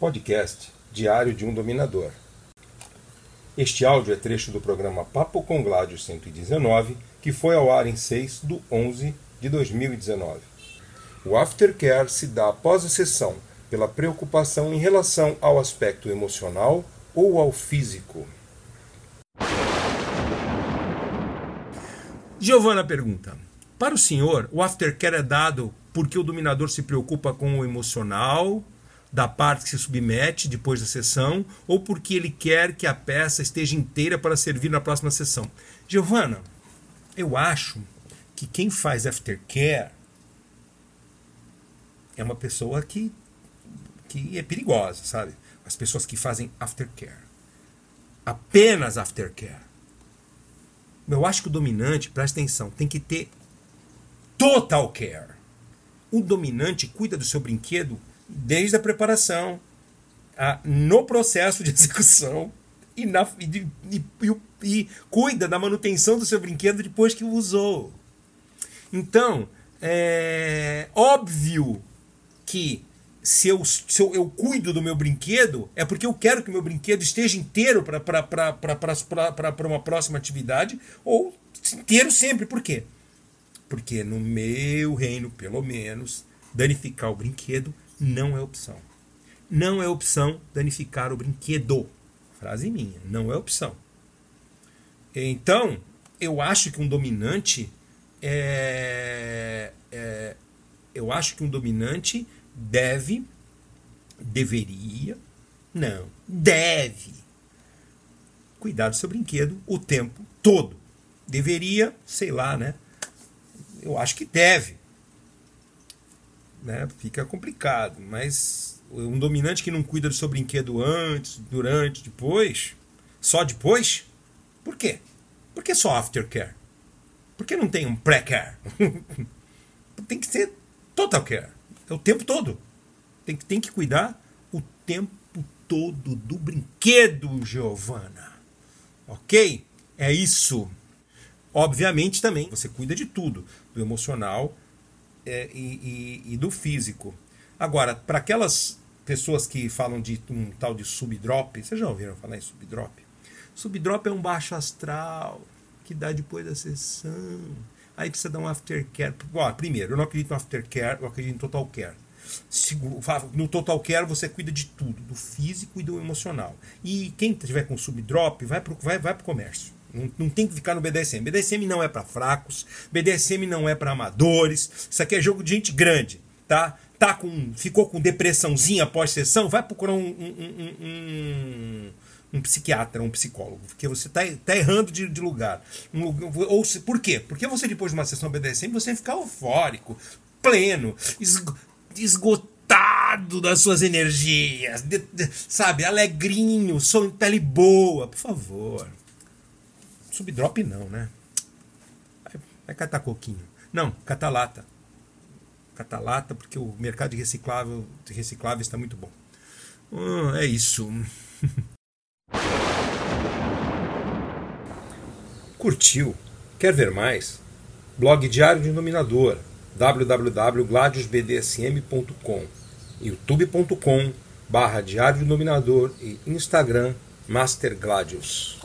podcast Diário de um Dominador. Este áudio é trecho do programa Papo com Gládio 119, que foi ao ar em 6 de 11 de 2019. O aftercare se dá após a sessão pela preocupação em relação ao aspecto emocional ou ao físico. Giovana pergunta: Para o senhor, o aftercare é dado porque o dominador se preocupa com o emocional da parte que se submete depois da sessão ou porque ele quer que a peça esteja inteira para servir na próxima sessão. Giovana, eu acho que quem faz aftercare é uma pessoa que, que é perigosa, sabe? As pessoas que fazem aftercare. Apenas aftercare. Eu acho que o dominante, presta atenção, tem que ter total care. O dominante cuida do seu brinquedo desde a preparação, a, no processo de execução e, na, e, e, e, cuida da manutenção do seu brinquedo depois que o usou. Então, é óbvio que se eu, se eu, eu cuido do meu brinquedo, é porque eu quero que o meu brinquedo esteja inteiro para uma próxima atividade, ou inteiro sempre. Por quê? Porque no meu reino, pelo menos, danificar o brinquedo não é opção. Não é opção danificar o brinquedo. Frase minha, não é opção. Então, eu acho que um dominante é, é, eu acho que um dominante deve, deveria, não, deve cuidar do seu brinquedo o tempo todo. Deveria, sei lá, né? Eu acho que deve né, fica complicado. Mas um dominante que não cuida do seu brinquedo antes, durante, depois, só depois, por quê? Por que só aftercare? Por que não tem um pré-care? tem que ser total care. É o tempo todo. Tem que, tem que cuidar o tempo todo do brinquedo, Giovana. Ok? É isso. Obviamente também você cuida de tudo, do emocional, é, e, e, e, do físico. Agora, para aquelas pessoas que falam de um tal de subdrop, vocês já ouviram falar em subdrop? Subdrop é um baixo astral que dá depois da sessão. Aí precisa dar um aftercare. Bom, primeiro, eu não acredito no aftercare, eu acredito em total care. No total care você cuida de tudo, do físico e do emocional. E quem tiver com subdrop, vai para vai, vai o comércio não, não, tem que ficar no BDSM. BDSM não é para fracos, BDSM não é para amadores. Isso aqui é jogo de gente grande, tá? Tá com, ficou com depressãozinha após sessão, vai procurar um, um, um, um psiquiatra, um psicólogo, porque você tá, tá errando de, de lugar. ou se, por quê? Porque você depois de uma sessão BDSM você fica eufórico, pleno, esgotado das suas energias, de, de, sabe, alegrinho, som pele boa, por favor. Subdrop não, né? Vai, catar coquinho. Não, catar lata. Catar lata porque o mercado de reciclável, de reciclável está muito bom. Hum, é isso. Curtiu? Quer ver mais? Blog Diário de Dominador www.gladiusbdsm.com youtube.com barra Diário de Dominador e Instagram Master Gladius.